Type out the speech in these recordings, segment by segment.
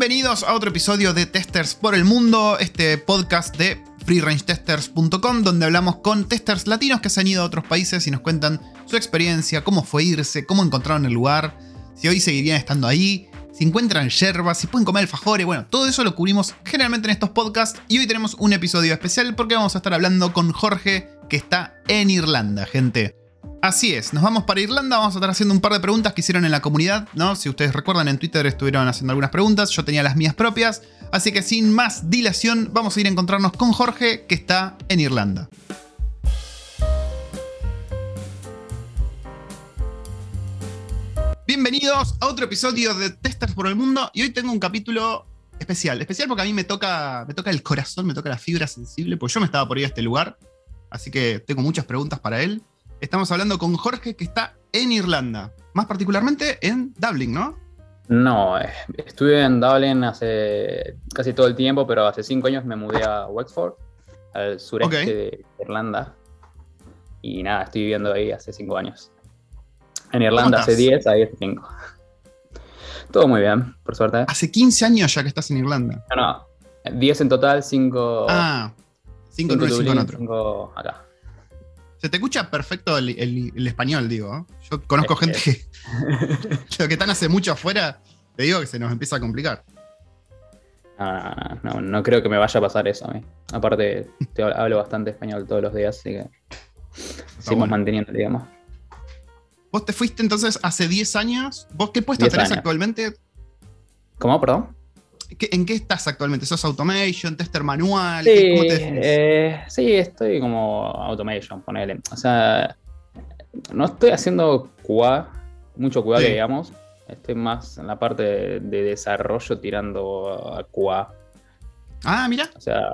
Bienvenidos a otro episodio de Testers por el Mundo, este podcast de freerangetesters.com donde hablamos con testers latinos que se han ido a otros países y nos cuentan su experiencia, cómo fue irse, cómo encontraron el lugar, si hoy seguirían estando ahí, si encuentran yerbas, si pueden comer alfajores, bueno, todo eso lo cubrimos generalmente en estos podcasts y hoy tenemos un episodio especial porque vamos a estar hablando con Jorge que está en Irlanda, gente. Así es, nos vamos para Irlanda, vamos a estar haciendo un par de preguntas que hicieron en la comunidad, ¿no? Si ustedes recuerdan, en Twitter estuvieron haciendo algunas preguntas, yo tenía las mías propias, así que sin más dilación, vamos a ir a encontrarnos con Jorge, que está en Irlanda. Bienvenidos a otro episodio de Testers por el Mundo, y hoy tengo un capítulo especial, especial porque a mí me toca, me toca el corazón, me toca la fibra sensible, pues yo me estaba por ir a este lugar, así que tengo muchas preguntas para él. Estamos hablando con Jorge que está en Irlanda, más particularmente en Dublin, ¿no? No, eh, estuve en Dublin hace casi todo el tiempo, pero hace cinco años me mudé a Wexford, al sureste de Irlanda. Y nada, estoy viviendo ahí hace cinco años. En Irlanda hace 10, ahí hace 5. Todo muy bien, por suerte. Hace 15 años ya que estás en Irlanda. No, no. 10 en total, 5. Ah, 5 en 5 en otro. 5 acá. Se te escucha perfecto el, español, digo. Yo conozco gente que, lo que están hace mucho afuera, te digo que se nos empieza a complicar. No, no, no, creo que me vaya a pasar eso a mí. Aparte, te hablo bastante español todos los días, así que seguimos manteniendo, digamos. Vos te fuiste entonces hace 10 años. ¿Vos qué puesto tenés actualmente? ¿Cómo, perdón? ¿En qué estás actualmente? ¿Sos automation, tester manual? Sí, eh, sí, estoy como automation, ponele. O sea, no estoy haciendo QA, mucho QA, digamos. Estoy más en la parte de, desarrollo tirando a QA. Ah, mira. O sea,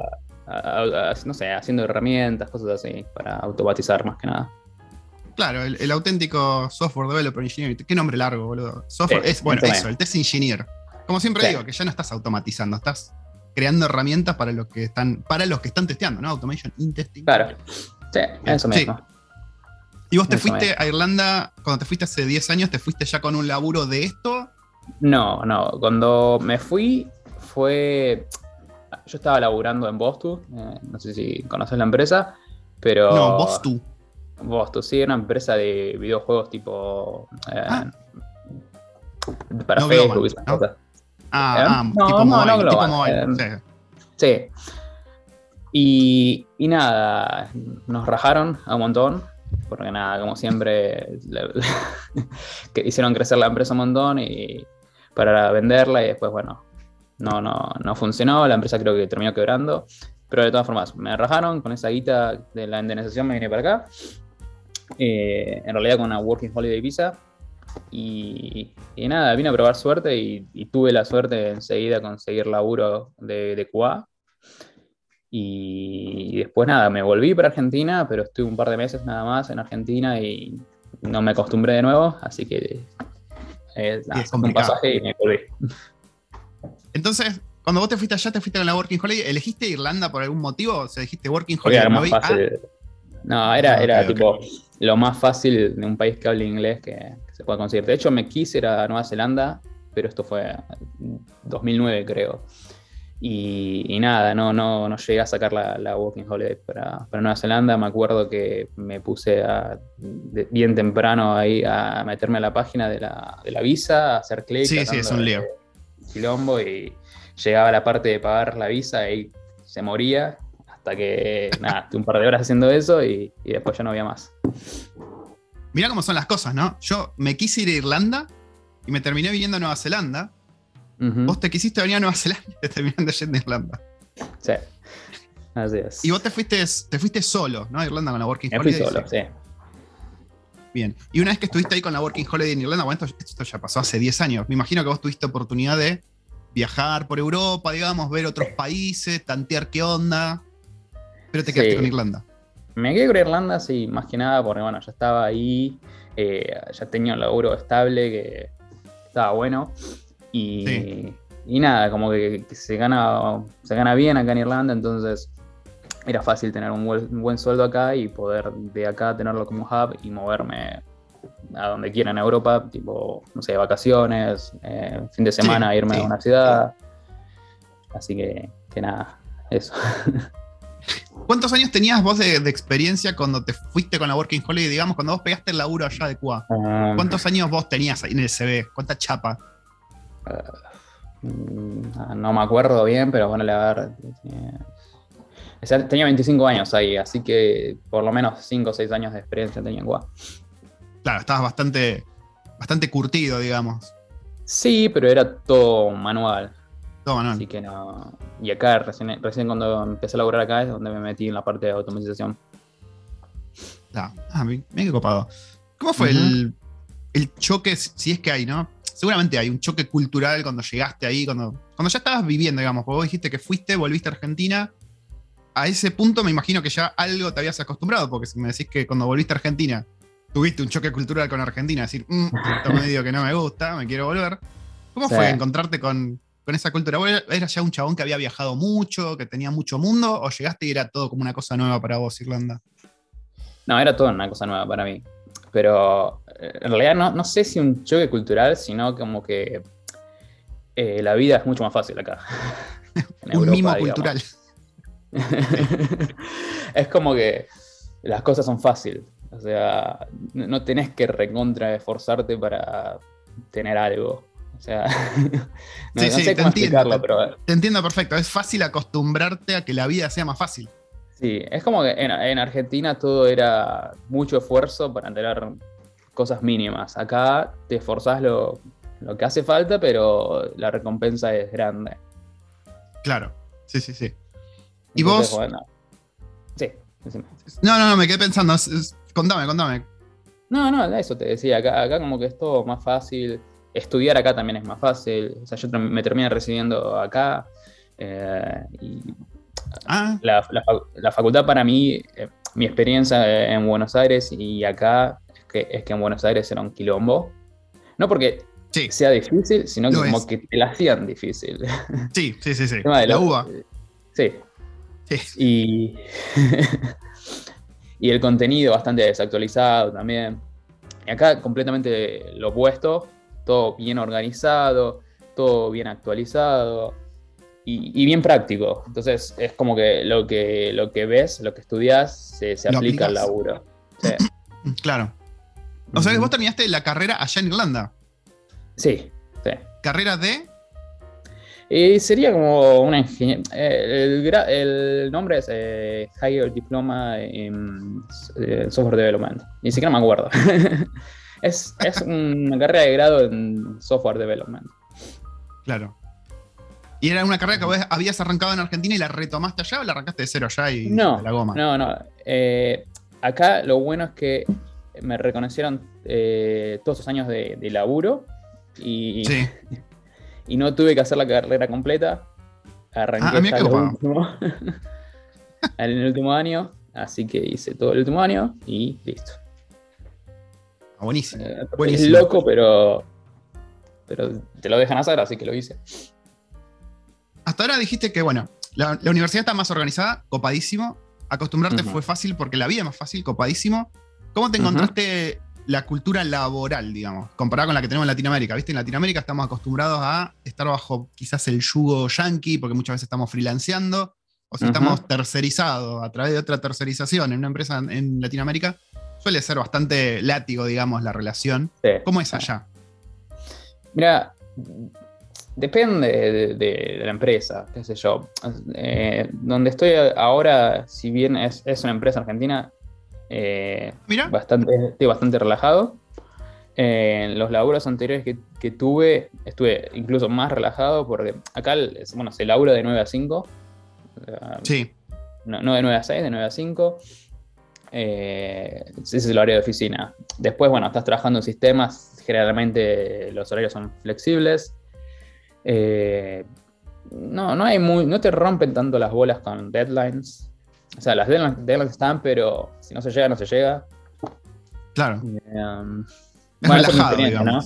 no sé, haciendo herramientas, cosas así, para automatizar más que nada. Claro, el, auténtico software developer engineer. Qué nombre largo, boludo. Software, es, bueno, eso, el test engineer. Como siempre digo, que ya no estás automatizando, estás creando herramientas para los que están, para los que están testeando, ¿no? Automation in testing. Claro. Sí, eso mismo. ¿Y vos te fuiste a Irlanda, cuando te fuiste hace 10 años, te fuiste ya con un laburo de esto? No, no. Cuando me fui fue. Yo estaba laburando en Bostu, eh, no sé si conoces la empresa, pero. No, Bostu. Bostu, sí, una empresa de videojuegos tipo. Eh, ah. Para Facebook, Ah, ¿Eh? ah no, tipo no, no eh, sí. Y, y, nada, nos rajaron a un montón, porque nada, como siempre, que hicieron crecer la empresa un montón y para venderla y después, bueno, no, no, no funcionó, la empresa creo que terminó quebrando, pero de todas formas, me rajaron con esa guita de la indemnización, me vine para acá, eh, en realidad con una Working Holiday Visa, y, nada, vine a probar suerte y, tuve la suerte de enseguida conseguir laburo de, de QA. Y, después nada, me volví para Argentina, pero estuve un par de meses nada más en Argentina y no me acostumbré de nuevo, así que eh, un pasaje y me volví. Entonces, cuando vos te fuiste allá, te fuiste con la Working Holiday, ¿elegiste Irlanda por algún motivo? O sea, dijiste Working Holiday. No, era, ah, era tipo lo más fácil de un país que hable inglés que, se pueda conseguir. De hecho, me quise ir a Nueva Zelanda, pero esto fue 2009, creo. Y, nada, no, no, no llegué a sacar la, la Working Holiday para, para, Nueva Zelanda. Me acuerdo que me puse bien temprano ahí a meterme a la página de la, de la visa, a hacer clic. Sí, sí, es un lío. Quilombo y llegaba a la parte de pagar la visa y se moría hasta que, nada, estuve un par de horas haciendo eso y, después ya no había más. Mira cómo son las cosas, ¿no? Yo me quise ir a Irlanda y me terminé viniendo a Nueva Zelanda. Vos te quisiste venir a Nueva Zelanda y te terminaste yendo a Irlanda. Sí. Así es. Y vos te fuiste, te fuiste solo, ¿no? A Irlanda con la Working Holiday. Me fui solo, sí. Bien. Y una vez que estuviste ahí con la Working Holiday en Irlanda, bueno, esto, esto, ya pasó hace 10 años. Me imagino que vos tuviste oportunidad de viajar por Europa, digamos, ver otros países, tantear qué onda. Pero te quedaste con Irlanda. Me quedé con Irlanda, sí, más que nada porque, bueno, ya estaba ahí, eh, ya tenía un laburo estable que estaba bueno. Y, y nada, como que, se, gana, se gana bien acá en Irlanda, entonces era fácil tener un buen, sueldo acá y poder de acá tenerlo como hub y moverme a donde quiera en Europa, tipo, no sé, vacaciones, eh, fin de semana, irme a una ciudad. Así que, que nada, eso. ¿Cuántos años tenías vos de, de, experiencia cuando te fuiste con la Working Holiday? Digamos, cuando vos pegaste el laburo allá de Cuba. Um, ¿Cuántos años vos tenías ahí en el CV? ¿Cuánta chapa? mm, no me acuerdo bien, pero bueno, a ver. tenía- o sea, tenía 25 años ahí, así que por lo menos 5 o 6 años de experiencia tenía en Guam. Claro, estabas bastante, bastante curtido, digamos. Sí, pero era todo manual. Todo manual. Así que no. Y acá, recién, recién cuando empecé a laburar acá, es donde me metí en la parte de automatización. Ah, bien, bien que copado. ¿Cómo fue el, el choque, si es que hay, no? Seguramente hay un choque cultural cuando llegaste ahí, cuando, cuando ya estabas viviendo, digamos, porque vos dijiste que fuiste, volviste a Argentina. A ese punto me imagino que ya algo te habías acostumbrado, porque si me decís que cuando volviste a Argentina tuviste un choque cultural con Argentina, decir, "Mm, esto medio que no me gusta, me quiero volver. ¿Cómo Sí. fue encontrarte con, con esa cultura? ¿Vos eras ya un chabón que había viajado mucho, que tenía mucho mundo, o llegaste y era todo como una cosa nueva para vos, Irlanda? No, era todo una cosa nueva para mí. Pero eh, en realidad no, no sé si un choque cultural, sino como que eh, la vida es mucho más fácil acá. Un Europa, mimo digamos. cultural. es como que las cosas son fáciles. O sea, no no tenés que recontra esforzarte para tener algo. O sea, no, Sí, no sí, sé te cómo entiendo, explicarlo, te- pero Te entiendo perfecto. Es fácil acostumbrarte a que la vida sea más fácil. sí, es como que en, en Argentina todo era mucho esfuerzo para tener cosas mínimas. Acá te esforzás lo, lo que hace falta, pero la recompensa es grande. Claro. Sí, sí, sí. ¿Y Entonces, vos? bueno, sí, decime. No, no, no, me quedé pensando. es- es- contame, contame. No, no, eso te decía, acá, acá como que es todo más fácil, estudiar acá también es más fácil, o sea, yo me terminé recibiendo acá eh, y Ah, la, la fac- la facultad para mí, eh, mi experiencia en Buenos Aires y acá es que, es que en Buenos Aires era un quilombo, no porque sí, sea difícil, sino que como es. que te la hacían difícil. sí, sí, sí. sí. El tema de La lo- uva. Sí, Sí. y, y el contenido bastante desactualizado también. Y acá completamente lo opuesto, todo bien organizado, todo bien actualizado y, y bien práctico. Entonces es como que lo que, lo que ves, lo que estudias, se, se aplica al laburo. Sí. Claro. O sea que vos terminaste la carrera allá en Irlanda. Sí, sí. Carrera de. Y sería como una ingeniería. El, gra- el nombre es eh, Higher Diploma in eh, Software Development. Ni siquiera me acuerdo. es, es una carrera de grado en Software Development. Claro. ¿Y era una carrera que vos habías arrancado en Argentina y la retomaste allá o la arrancaste de cero allá y No, de la goma? no, no. Eh, acá lo bueno es que me reconocieron eh, todos esos años de, de laburo y, Sí. y no tuve que hacer la carrera completa. Arranqué Ah, hasta último, en el último año, así que hice todo el último año y listo. Buenísimo. Eh, es loco, pero, pero te lo dejan hacer, así que lo hice. Hasta ahora dijiste que, bueno, la, la universidad está más organizada, copadísimo. Acostumbrarte fue fácil porque la vida es más fácil, copadísimo. ¿Cómo te encontraste la cultura laboral, digamos, comparada con la que tenemos en Latinoamérica? ¿Viste? En Latinoamérica estamos acostumbrados a estar bajo quizás el yugo yankee, porque muchas veces estamos freelanceando, o si estamos tercerizados a través de otra tercerización en una empresa en Latinoamérica, suele ser bastante látigo, digamos, la relación. Sí. ¿Cómo es allá? Mira, depende de, de- de la empresa, qué sé yo. Eh, donde estoy ahora, si bien es, es una empresa argentina, eh, Mira, bastante, estoy bastante relajado. Eh, en los laburos anteriores que, que tuve, estuve incluso más relajado porque acá, bueno, se labura de 9 a 5. eh, sí, no, no de 9 a 6, de 9 a 5. Eh, ese es el horario de oficina. Después, bueno, estás trabajando en sistemas, generalmente los horarios son flexibles. Eh, no, no, hay muy, no te rompen tanto las bolas con deadlines. O sea, las deadlines, deadlines están, pero si no se llega, no se llega. claro. Um, Es bueno, es relajado, experiencia, ¿no?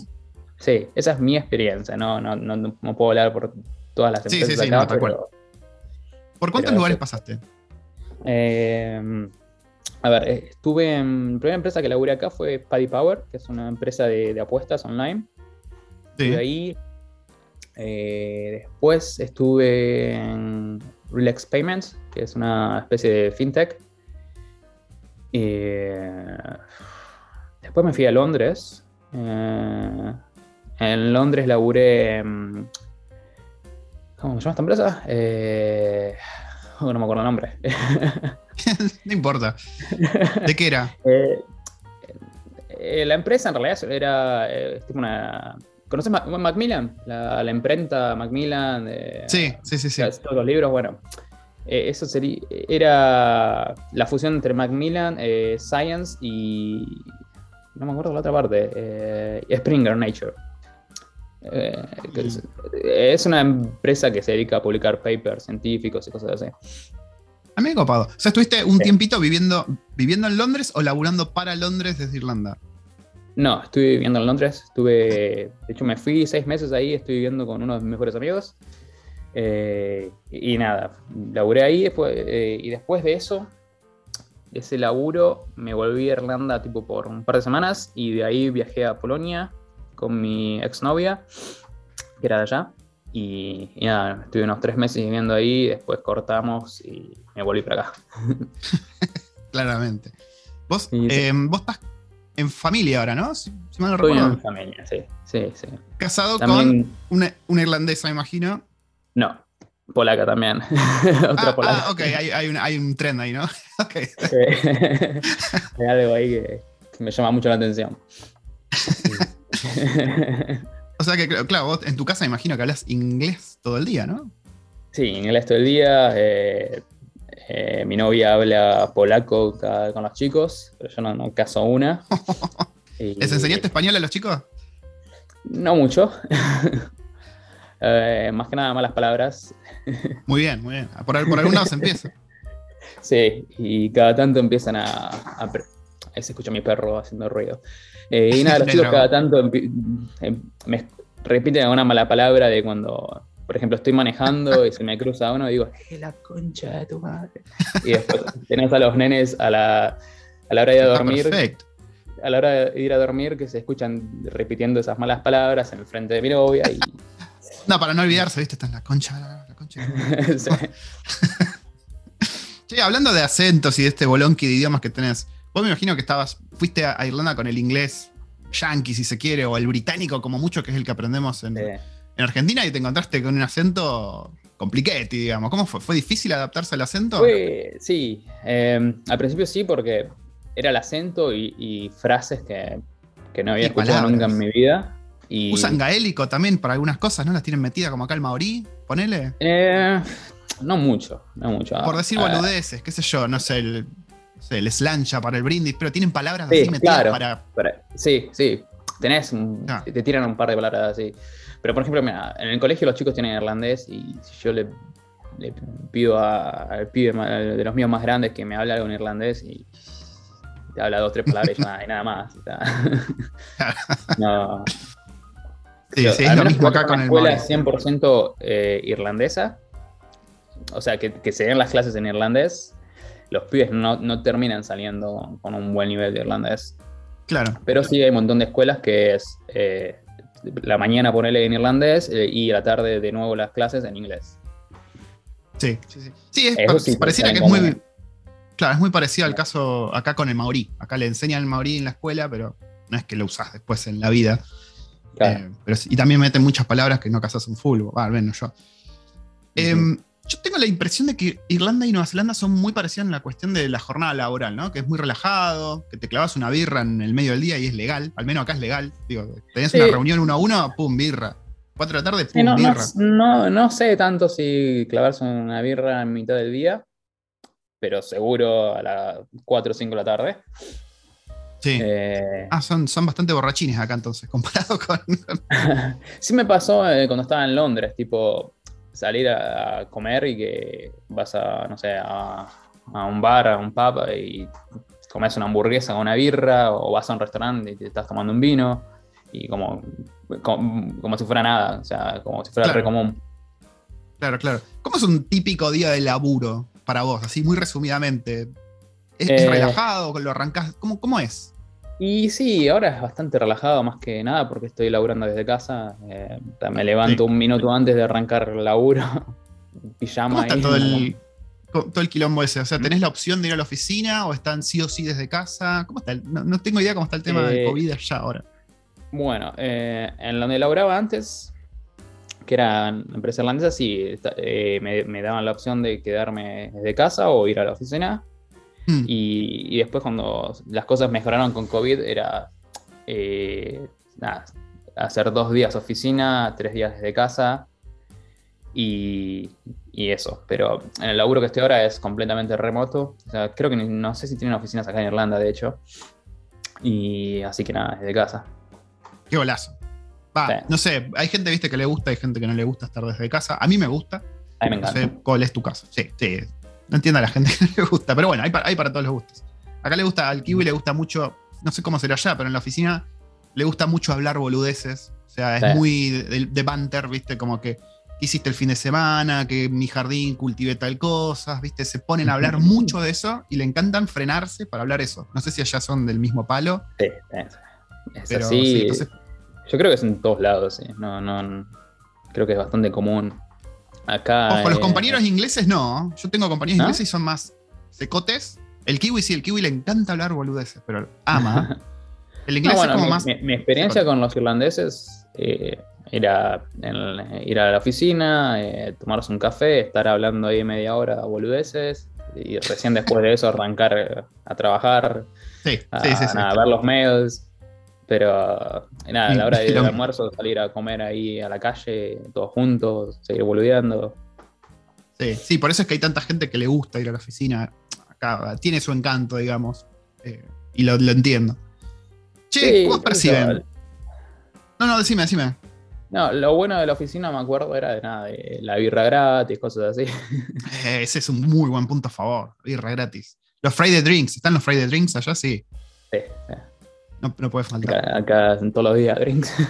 Sí, esa es mi experiencia, no, no, no, no puedo hablar por todas las Sí, empresas sí, sí, acá, no, pero, ¿Por cuántos pero lugares pasaste? Eh, a ver, eh, estuve en. La primera empresa que laburé acá fue Paddy Power, que es una empresa de, de apuestas online. Sí. Ahí Eh, después estuve en Relax Payments, que es una especie de fintech. Eh, después me fui a Londres. Eh, en Londres laburé. ¿Cómo se llama esta empresa? Eh, no me acuerdo el nombre. no importa. ¿De qué era? Eh, eh, la empresa en realidad era eh, tipo una. ¿Conoces Ma- Macmillan? La, la imprenta Macmillan. Sí, sí, sí, sí. todos los libros, bueno. eso sería. Era la fusión entre Macmillan, eh, Science y. No me acuerdo la otra parte. Springer Nature. Eh, es, una empresa que se dedica a publicar papers científicos y cosas así. A mí me copado. O sea, estuviste un Sí. tiempito viviendo, viviendo en Londres o laburando para Londres desde Irlanda. No, estuve viviendo en Londres. Estuve, de hecho, me fui seis meses ahí. Estoy viviendo con uno de mis mejores amigos. Eh, y, y nada, laburé ahí. Después, eh, y después de eso, de ese laburo, me volví a Irlanda tipo por un par de semanas. Y de ahí viajé a Polonia con mi exnovia, que era de allá. Y, y nada, estuve unos tres meses viviendo ahí. Después cortamos y me volví para acá. Claramente. Vos, Sí, sí. eh, vos estás en familia ahora, ¿no? Si, si mal no Estoy recuerdo. en familia, sí. Sí, sí. Casado También. con una, una irlandesa, me imagino. No, polaca también. Otra Ah, polaca. ah, ok, hay, hay un, hay un trend ahí, ¿no? Hay algo ahí que, que me llama mucho la atención. O sea que, cl- claro, vos en tu casa me imagino que hablas inglés todo el día, ¿no? Sí, inglés todo el día. eh, eh, mi novia habla polaco con los chicos, pero yo no, no caso una. Y- ¿Les enseñaste español a los chicos? No mucho. Eh, más que nada malas palabras. Muy bien, muy bien. Por, por algún lado se empieza. Sí, y cada tanto empiezan a. ahí se escucha mi perro haciendo ruido. Eh, y nada, los chicos cada tanto em- me repiten alguna mala palabra de cuando, por ejemplo, estoy manejando y se me cruza uno y digo, ¡es la concha de tu madre! Y después tenés a los nenes a la, a la hora de ir a Está dormir, perfecto. a la hora de ir a dormir, que se escuchan repitiendo esas malas palabras en frente de mi novia y. No, para no olvidarse, ¿viste? Está en la concha, la, la concha. sí. Che, hablando de acentos y de este bolonqui de idiomas que tenés, vos me imagino que estabas, fuiste a Irlanda con el inglés yankee, si se quiere, o el británico, como mucho, que es el que aprendemos en, en Argentina, y te encontraste con un acento compliquete, digamos. ¿Cómo fue? ¿Fue difícil adaptarse al acento? Fue, sí, eh, al principio sí, porque era el acento y, y frases que, que no había Y escuchado palabras. nunca en mi vida. Y, Usan gaélico también para algunas cosas, ¿no? Las tienen metidas como acá el maorí, ponele. eh, no mucho, no mucho. Por decir Ah, boludeces, qué sé yo, no sé, el, no sé, el slancha para el brindis, pero tienen palabras Sí, así metidas claro. para. sí, sí, tenés, un- Ah. te tiran un par de palabras así. Pero por ejemplo, mira, en el colegio los chicos tienen irlandés y si yo le, le pido a- al pibe de los míos más grandes que me hable algo en irlandés y te habla dos, tres palabras y nada, y nada más. no, Sí, Yo, sí, es lo mismo en acá con el escuela maorí. 100% eh, irlandesa. O sea, que, que se den las clases en irlandés. Los pibes no, no terminan saliendo con un buen nivel de irlandés. Claro. Pero sí hay un montón de escuelas que es eh, la mañana ponerle en irlandés eh, y a la tarde de nuevo las clases en inglés. Sí, sí, sí. Sí, es, pa- sí, pareciera que es muy. Claro, es muy parecido al caso acá con el maorí. Acá le enseñan el maorí en la escuela, pero no es que lo usás después en la vida. Claro. Eh, pero sí- y también meten muchas palabras que no casas un full, va, al menos yo. Eh, yo tengo la impresión de que Irlanda y Nueva Zelanda son muy parecidas en la cuestión de la jornada laboral, ¿no? Que es muy relajado, que te clavas una birra en el medio del día y es legal, al menos acá es legal. Digo, tenés Sí. una reunión uno a uno, pum, birra. Cuatro de la tarde, pum, Sí, no, no, birra. no- no sé tanto si clavarse una birra en mitad del día, pero seguro a las 4 o 5 de la tarde. Sí. Eh, Ah, son, son bastante borrachines acá entonces, comparado con. sí me pasó eh, cuando estaba en Londres, tipo salir a, comer y que vas a, no sé, a, a un bar, a un pub y comes una hamburguesa con una birra o vas a un restaurante y te estás tomando un vino y como, como, como si fuera nada, o sea, como si fuera Claro. re común. Claro, claro. ¿Cómo es un típico día de laburo para vos? Así muy resumidamente. ¿Es, es Eh. relajado? ¿Lo arrancás? ¿Cómo, ¿Cómo es? Y sí, ahora es bastante relajado más que nada porque estoy laburando desde casa. eh, me levanto Sí. un minuto antes de arrancar el laburo. Pijama. ¿Cómo está ahí, todo el, todo el quilombo ese? O sea, ¿tenés la opción de ir a la oficina o están sí o sí desde casa? ¿Cómo está? el- no, no tengo idea cómo está el tema del Eh, COVID allá ahora. Bueno, eh, en donde laburaba antes, que era empresa irlandesa, sí, eh, me, me daban la opción de quedarme desde casa o ir a la oficina. Mm, Y, y después cuando las cosas mejoraron con COVID era eh, nada, hacer dos días oficina, tres días desde casa y, y eso. Pero en el laburo que estoy ahora es completamente remoto. O sea, creo que no sé si tienen oficinas acá en Irlanda, de hecho. Y así que nada, desde casa. Qué golazo. Va, Sí. no sé, hay gente, viste, que le gusta, hay gente que no le gusta estar desde casa. A mí me gusta. A mí me No encanta. sé cuál es tu caso. Sí, sí. No entiendo a la gente que no le gusta, pero bueno, hay para, hay para todos los gustos. Acá le gusta, al kiwi le gusta mucho, no sé cómo será allá, pero en la oficina le gusta mucho hablar boludeces. O sea, es Sí. muy de, de banter, viste, como que ¿qué hiciste el fin de semana, que en mi jardín cultivé tal cosa, viste, se ponen a hablar mucho de eso y le encantan frenarse para hablar eso. No sé si allá son del mismo palo, Sí, es, es pero así. sí, entonces Yo creo que es en todos lados, sí. No, no, creo que es bastante común. Acá. Ojo, los eh, compañeros ingleses no. Yo tengo compañeros ¿No? ingleses y son más secotes. El kiwi sí, el kiwi le encanta hablar boludeces, pero ama. El No, inglés bueno, es como mi, más. mi- mi experiencia con los irlandeses eh, era en- ir a la oficina, eh, tomarse un café, estar hablando ahí media hora boludeces y recién después de eso arrancar eh, a trabajar, Sí, a, sí, sí. a ver los mails. Pero nada, a la hora del lo- almuerzo salir a comer ahí a la calle, todos juntos, seguir boludeando. Sí, sí, por eso es que hay tanta gente que le gusta ir a la oficina. Acá tiene su encanto, digamos. eh, y lo, lo entiendo. Che, Sí, ¿cómo perciben? No, no, decime, decime. No, lo bueno de la oficina, me acuerdo, era de nada, de la birra gratis, cosas así. Eh, ese es un muy buen punto a favor. Birra gratis. Los Friday Drinks, ¿están los Friday Drinks allá? Sí. Sí, sí. No, no puede faltar. Acá, acá en todos los días drinks.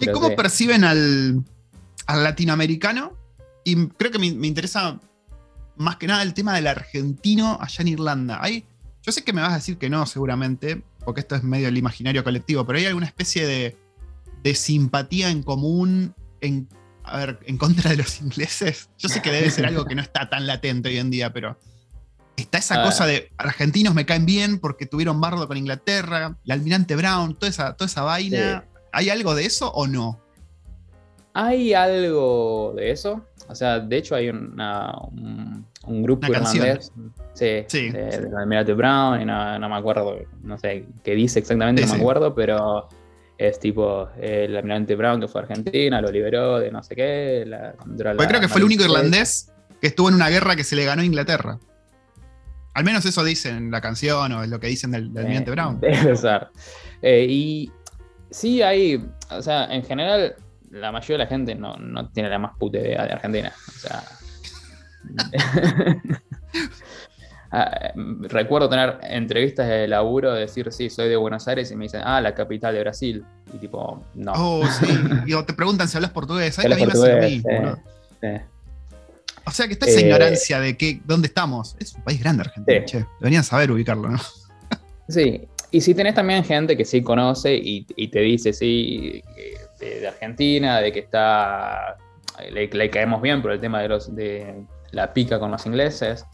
¿Y cómo perciben al, al latinoamericano? Y creo que me, me interesa más que nada el tema del argentino allá en Irlanda. Hay, yo sé que me vas a decir que no, seguramente, porque esto es medio el imaginario colectivo, pero hay alguna especie de, de simpatía en común en, a ver, en contra de los ingleses. Yo sé que debe ser algo que no está tan latente hoy en día, pero está esa Ah. cosa de argentinos me caen bien porque tuvieron bardo con Inglaterra, el almirante Brown, toda esa, toda esa vaina. ¿Hay algo de eso o no? Hay algo de eso. O sea, de hecho hay una- un, un grupo irlandés. Sí, Sí. de, Almirante Brown, y no, no me acuerdo, no sé qué dice exactamente, no me acuerdo, pero es tipo el Almirante Brown que fue a Argentina, lo liberó de no sé qué. La, la creo que fue el único irlandés que estuvo en una guerra que se le ganó a Inglaterra. Al menos eso dicen en la canción o es lo que dicen del, del Eh, Brown. Debe ser. Eh, y sí hay, o sea, en general, la mayoría de la gente no, no tiene la más puta idea de Argentina. O sea. Ah, recuerdo tener entrevistas de laburo, decir, sí, soy de Buenos Aires, y me dicen, ah, la capital de Brasil. Y tipo, no. Oh, sí. Digo, te preguntan si hablas portugués. ¿Sabes que a mí me hace lo mismo, no? Eh, O sea que está esa Eh, ignorancia de que, dónde estamos. Es un país grande Argentina, Sí. che. Deberían saber ubicarlo, ¿no? Sí, y si tenés también gente que sí conoce y, y te dice, sí, de, Argentina, de que está, le, le caemos bien por el tema de, los, de la pica con los ingleses.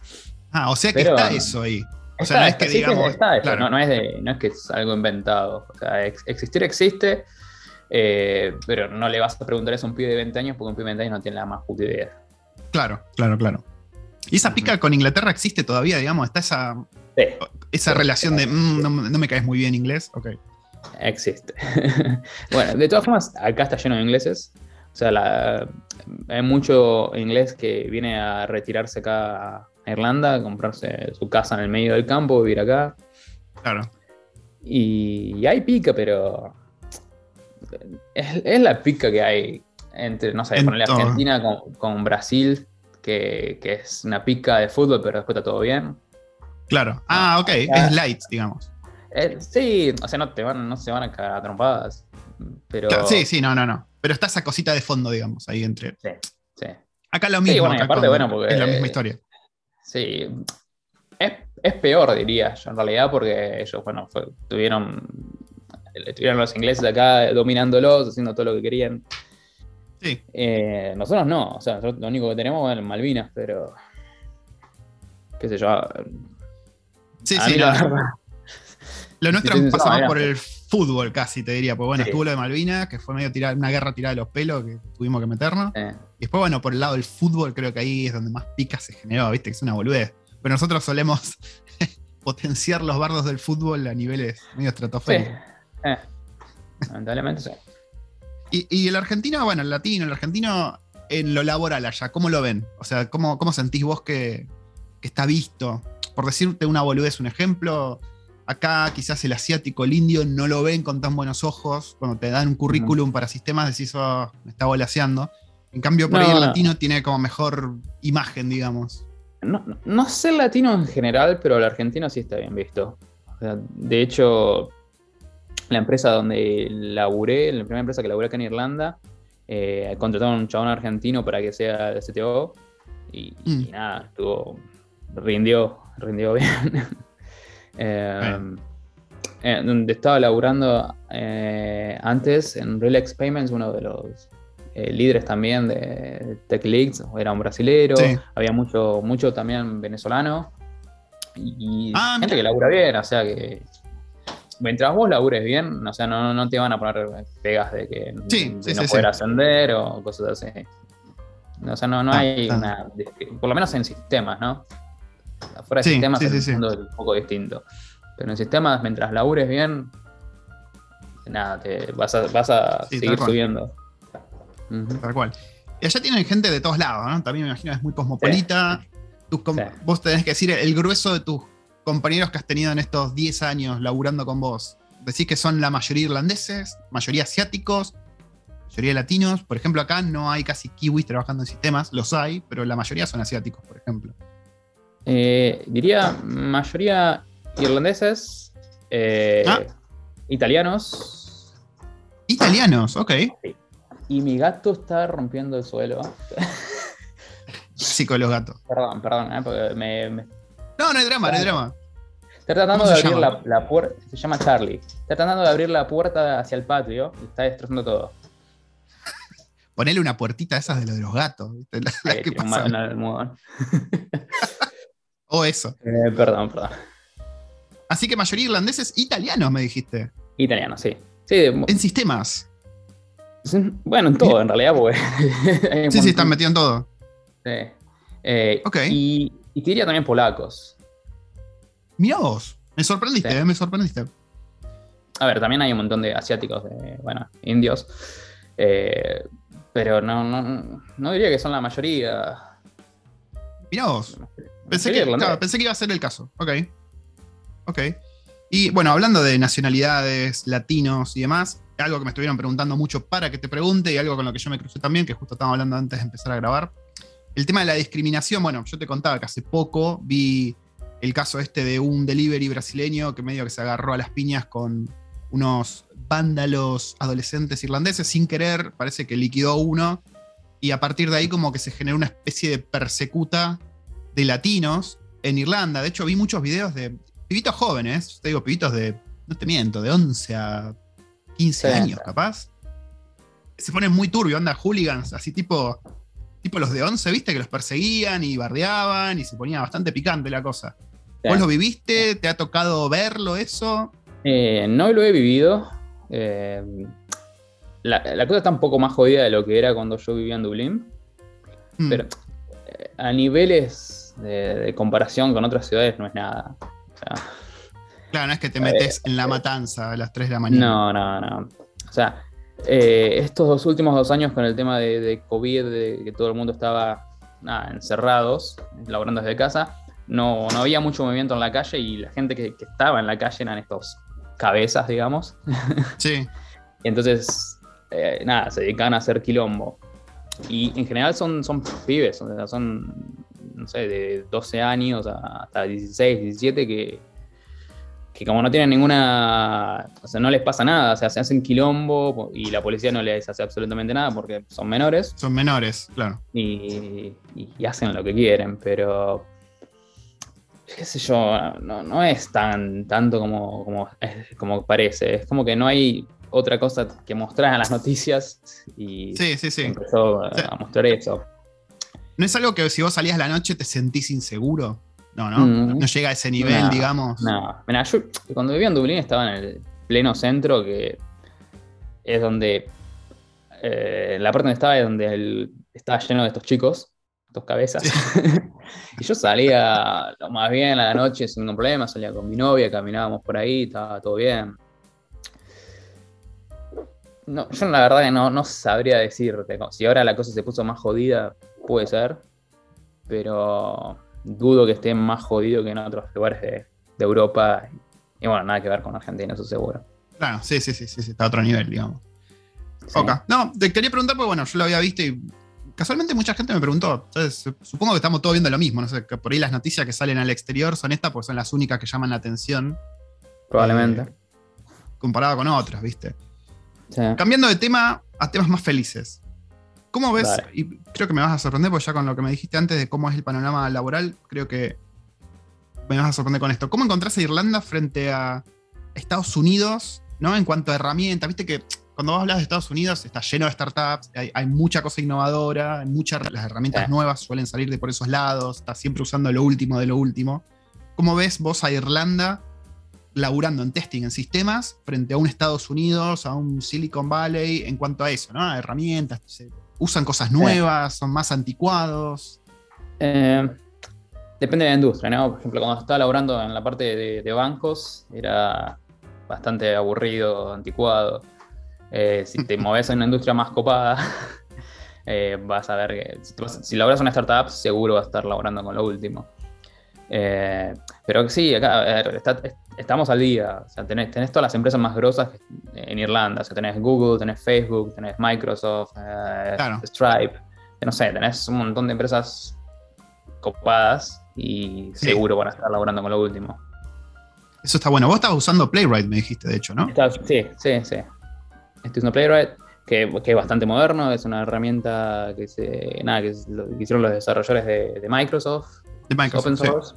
Ah, o sea que Pero- está eso ahí. O sea, no es que digamos. está eso, claro. no, no es de- no es que es algo inventado. O sea, ex- existir existe, eh, pero no le vas a preguntar eso a un pibe de 20 años porque un pibe de 20 años no tiene la más puta idea. Claro, claro, claro. ¿Y esa pica con Inglaterra existe todavía, digamos? ¿Está esa, Sí, esa Sí. relación de "Mm, no, no me caes muy bien inglés? Ok. existe. bueno, de todas formas, acá está lleno de ingleses. O sea, la- hay mucho inglés que viene a retirarse acá a Irlanda, a comprarse su casa en el medio del campo, vivir acá. Claro. Y, y hay pica, pero es, es la pica que hay entre, no sé, En ponerle todo. Argentina con, con Brasil, que, que es una pica de fútbol, pero después está todo bien. Claro. Ah, ok. acá- Es light, digamos. Eh, sí, o sea, no, te van, no se van a cagar a trompadas, pero... Claro, Sí, sí, no, no, no. Pero está esa cosita de fondo, digamos, ahí entre. Sí, sí. Acá lo mismo. bueno, y acá aparte, bueno, porque- es la misma historia. Sí. es, peor, diría yo, en realidad, porque ellos, bueno, tuvieron, tuvieron los ingleses acá dominándolos, haciendo todo lo que querían. Sí. Eh, nosotros no, o sea, lo único que tenemos es Malvinas, pero. qué sé yo. Sí, sí, Lo nuestro pasa más por el fútbol casi, te diría. Pues bueno, estuvo lo de Malvinas, que fue medio tirar, una guerra tirada de los pelos que tuvimos que meternos. Y después, bueno, por el lado del fútbol, creo que ahí es donde más pica se generó, viste, que es una boludez. Pero nosotros solemos potenciar los bardos del fútbol a niveles medio estratosféricos. Sí. Eh, lamentablemente sí. Y, el argentino, bueno, el latino, el argentino en lo laboral allá, ¿cómo lo ven? O sea, ¿cómo, cómo sentís vos que, que está visto? Por decirte una boludez, un ejemplo, Acá quizás el asiático, el indio, no lo ven con tan buenos ojos. Cuando te dan un currículum para sistemas, decís, oh, me está volaseando. En cambio, por ahí el latino tiene como mejor imagen, digamos. No, no, sé el latino en general, pero el argentino sí está bien visto. de hecho, la empresa donde laburé, la primera empresa que laburé acá en Irlanda, eh, contrataron a un chabón argentino para que sea el CTO. Y, y mm. nada, estuvo. rindió, rindió bien. Em, eh, donde estaba laburando eh, antes en Relax Payments, uno de los eh, líderes también de Tech Leagues, era un brasilero, había mucho, mucho también venezolano y, ah, gente que labura bien, o sea que mientras vos labures bien, o sea, no, no te van a poner pegas de que no poder ascender o cosas así. O sea, no, no ah, hay una. Por lo menos en sistemas, ¿no? Afuera de sistemas es un poco distinto. Pero en sistemas, mientras labures bien, nada, te vas a, vas a seguir subiendo. Tal cual. Y allá tienen gente de todos lados, ¿no? También me imagino es muy cosmopolita. Vos tenés que decir el grueso de tus compañeros que has tenido en estos 10 años laburando con vos. Decís que son la mayoría irlandeses, mayoría asiáticos, mayoría latinos. Por ejemplo, acá no hay casi kiwis trabajando en sistemas, los hay, pero la mayoría son asiáticos, por ejemplo. Eh, diría mayoría irlandeses, eh, ah. italianos. Italianos, ok. Y mi gato está rompiendo el suelo. Sí, con los gatos. Perdón, perdón, eh, porque me, No, no hay drama, no hay drama. Está tratando de abrir la, puerta. Se llama Charlie. Está tratando de abrir la puerta hacia el patio y está destrozando todo. Ponele una puertita esas de, lo de los gatos. o eso. Eh, perdón, perdón. Así que mayoría irlandeses italianos, me dijiste. Italianos, sí. en sistemas. Bueno, en todo, en realidad, porque. sí, sí, están metidos en todo. Sí. Eh, ok. Y, y, te diría también polacos. Mirá vos, me sorprendiste, eh, me sorprendiste. A ver, también hay un montón de asiáticos, de, bueno, indios. Eh, pero no, no, no diría que son la mayoría. Mirá vos. Pensé que, pensé que iba a ser el caso. Ok. Ok. Y bueno, hablando de nacionalidades, latinos y demás, algo que me estuvieron preguntando mucho para que te pregunte y algo con lo que yo me crucé también, que justo estábamos hablando antes de empezar a grabar. El tema de la discriminación, bueno, yo te contaba que hace poco vi el caso este de un delivery brasileño que medio que se agarró a las piñas con unos vándalos adolescentes irlandeses sin querer, parece que liquidó uno y a partir de ahí como que se generó una especie de persecuta de latinos en Irlanda. De hecho vi muchos videos de pibitos jóvenes, te digo, pibitos de, no te miento, de 11 a 15 años, capaz. Se ponen muy turbio, anda hooligans, así tipo, tipo los de 11, viste, que los perseguían y bardeaban y se ponía bastante picante la cosa. ¿Vos lo viviste? ¿Te ha tocado verlo eso? Eh, no lo he vivido. Eh, la, cosa está un poco más jodida de lo que era cuando yo vivía en Dublín. Mm. Pero eh, a niveles de, comparación con otras ciudades no es nada claro, no es que te metes en la matanza a las 3 de la mañana. No, no, no. O sea, eh, estos dos últimos dos años con el tema de, COVID, de que todo el mundo estaba encerrados, laborando desde casa, no, no había mucho movimiento en la calle y la gente que, estaba en la calle eran estos cabezas, digamos. Sí. entonces, eh, nada, se dedicaban a hacer quilombo. Y en general son, son pibes, son no sé, de 12 años hasta 16, 17, que, que como no tienen ninguna, o sea, no les pasa nada, o sea, se hacen quilombo y la policía no les hace absolutamente nada porque son menores. Son menores, claro. Y, y, hacen lo que quieren, pero qué sé yo, no, no es tan tanto como, como, como parece. Es como que no hay otra cosa que mostrar en las noticias y sí, sí, sí. empezó a mostrar eso. ¿No es algo que si vos salías la noche te sentís inseguro? No, ¿no? Mm. no llega a ese nivel, digamos. No, mira, yo cuando vivía en Dublín estaba en el pleno centro, que es donde. Eh, la parte donde estaba es donde estaba lleno de estos chicos, estos cabezas. y yo salía lo más bien a la noche sin ningún problema, salía con mi novia, caminábamos por ahí, estaba todo bien. No, yo la verdad que no, no sabría decirte. Si ahora la cosa se puso más jodida, puede ser. Pero dudo que esté más jodido que en otros lugares de, Europa. Y bueno, nada que ver con Argentina, eso seguro. Claro, sí, sí, sí, sí, está a otro nivel, digamos. Ok. No, te quería preguntar, porque bueno, yo lo había visto y casualmente mucha gente me preguntó. Entonces, supongo que estamos todos viendo lo mismo. No sé, que por ahí las noticias que salen al exterior son estas porque son las únicas que llaman la atención. Probablemente. Eh, comparado con otras, ¿viste? Cambiando de tema a temas más felices. ¿Cómo ves? Y creo que me vas a sorprender, porque ya con lo que me dijiste antes de cómo es el panorama laboral, creo que me vas a sorprender con esto. ¿Cómo encontrás a Irlanda frente a Estados Unidos, ¿no? En cuanto a herramientas, viste que cuando vos hablas de Estados Unidos está lleno de startups, hay, mucha cosa innovadora, muchas las herramientas nuevas suelen salir de por esos lados, está siempre usando lo último de lo último. ¿Cómo ves vos a Irlanda laburando en testing en sistemas frente a un Estados Unidos, a un Silicon Valley en cuanto a eso, ¿no? A herramientas, usan cosas nuevas, son más anticuados. Eh, depende de la industria, ¿no? Por ejemplo, cuando estaba laborando en la parte de, bancos, era bastante aburrido, anticuado. Eh, si te moves en una industria más copada, eh, vas a ver que si, si logras una startup, seguro vas a estar laborando con lo último. Pero sí, acá estamos al día. O sea, tenés, tenés, todas las empresas más grosas en Irlanda. O sea, tenés Google, tenés Facebook, tenés Microsoft, eh, Stripe. No sé, tenés un montón de empresas copadas y seguro van a estar laborando con lo último. Eso está bueno. Vos estabas usando Playwright, me dijiste, de hecho, ¿no? sí, sí, sí. Estoy usando Playwright, que, es bastante moderno, es una herramienta que se. Nada, que, hicieron los desarrolladores de, Microsoft. De Microsoft. Open source.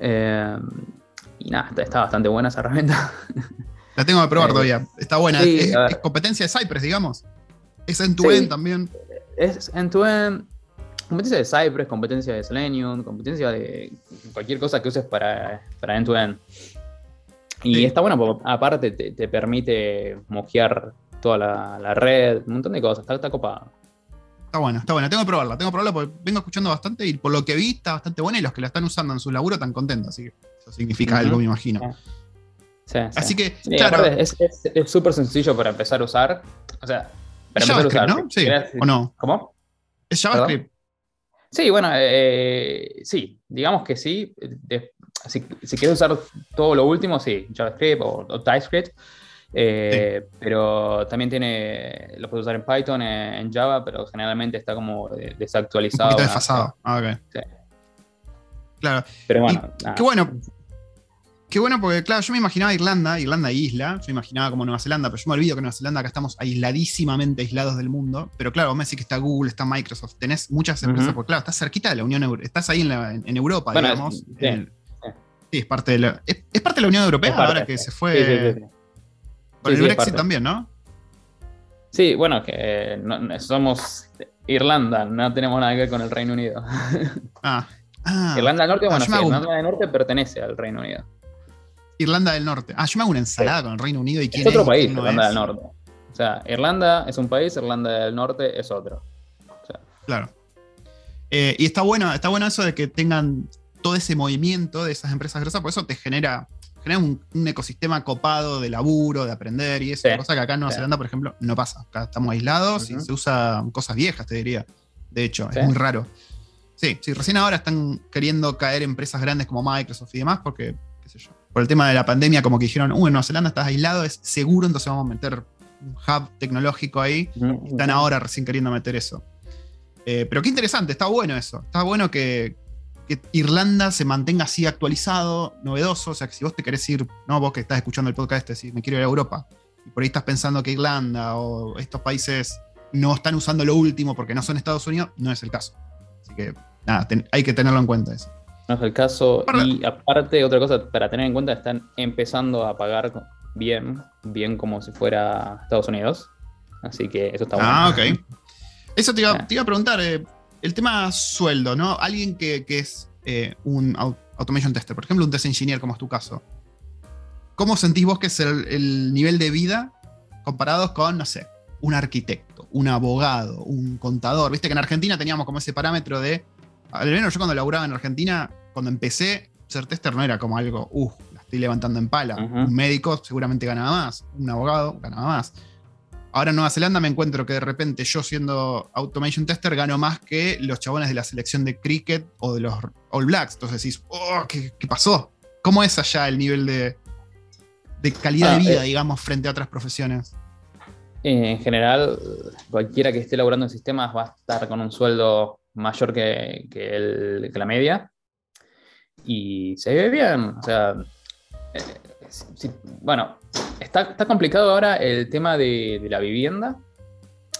Eh, y nada, está bastante buena esa herramienta. La tengo que probar eh, todavía. Está buena. es, competencia de Cypress, digamos. Es end-to-end también. Es end-to-end. Competencia de Cypress, competencia de Selenium, competencia de cualquier cosa que uses para, para end-to-end. Y está bueno porque aparte te, permite mojear toda la, red, un montón de cosas. Está, está copado. Está buena, está buena. Tengo que probarla, tengo que probarla porque vengo escuchando bastante y por lo que vi está bastante buena y los que la están usando en su laburo están contentos, así que eso significa algo, me imagino. Sí, Así que, claro. Es súper sencillo para empezar a usar. O sea, para empezar a usar. ¿no? Sí, ¿o no? ¿Cómo? Es JavaScript. Sí, bueno, eh, sí, digamos que sí. si, quieres usar todo lo último, sí, JavaScript o, TypeScript. Eh, pero también tiene, lo puedes usar en Python, en, Java, pero generalmente está como desactualizado. Un poquito desfasado. Ah, ok. Sí. Claro. Pero bueno. Qué bueno. Qué bueno porque, claro, yo me imaginaba Irlanda, Irlanda isla, yo imaginaba como Nueva Zelanda, pero yo me olvido que Nueva Zelanda acá estamos aisladísimamente aislados del mundo. Pero claro, vos me decís que está Google, está Microsoft, tenés muchas empresas, porque claro, estás cerquita de la Unión Europea, estás ahí en, Europa, digamos. sí, es parte de la, es, parte de la Unión Europea ahora que se fue. Por el Brexit también, ¿no? Sí, bueno, que somos Irlanda, no tenemos nada que ver con el Reino Unido. Ah. Ah, Irlanda del Norte, bueno, sí, Irlanda del Norte pertenece al Reino Unido. Irlanda del Norte. Ah, yo me hago una ensalada con el Reino Unido y quién es. otro país, Irlanda del Norte. O sea, Irlanda es un país, Irlanda del Norte es otro. Claro. Eh, y está bueno, está bueno eso de que tengan todo ese movimiento de esas empresas grosas, por eso te genera, genera un, ecosistema copado de laburo, de aprender y eso. Cosa que acá en Nueva Zelanda, por ejemplo, no pasa. Acá estamos aislados y se usan cosas viejas, te diría. De hecho, es muy raro. Sí, sí, recién ahora están queriendo caer empresas grandes como Microsoft y demás, porque, qué sé yo, por el tema de la pandemia, como que dijeron, uh, en Nueva Zelanda estás aislado, es seguro, entonces vamos a meter un hub tecnológico ahí. Están ahora recién queriendo meter eso. Eh, pero qué interesante, está bueno eso. Está bueno que, Irlanda se mantenga así actualizado, novedoso. O sea, que si vos te querés ir, no vos que estás escuchando el podcast, si me quiero ir a Europa, y por ahí estás pensando que Irlanda o estos países no están usando lo último porque no son Estados Unidos, no es el caso. Así que nada, hay que tenerlo en cuenta eso. No es el caso. Y aparte, otra cosa para tener en cuenta, están empezando a pagar bien, bien como si fuera Estados Unidos. Así que eso está bueno. Ah, ok. Eso te iba, ah. a preguntar, eh, el tema sueldo, ¿no? Alguien que, es eh, un automation tester, por ejemplo, un test engineer como es tu caso. ¿Cómo sentís vos que es el, nivel de vida comparados con, no sé, un arquitecto, un abogado, un contador? Viste que en Argentina teníamos como ese parámetro de, al menos yo cuando laburaba en Argentina, cuando empecé, ser tester no era como algo, uff, la estoy levantando en pala. Un médico seguramente ganaba más, un abogado ganaba más. Ahora en Nueva Zelanda me encuentro que de repente yo siendo automation tester gano más que los chabones de la selección de cricket o de los All Blacks. Entonces decís, oh, ¿qué, pasó? ¿Cómo es allá el nivel de, calidad de ah, vida, eh, digamos, frente a otras profesiones? En general, cualquiera que esté laburando en sistemas va a estar con un sueldo mayor que, que la media. Y se ve bien. O sea, eh, bueno, Está, complicado ahora el tema de, la vivienda.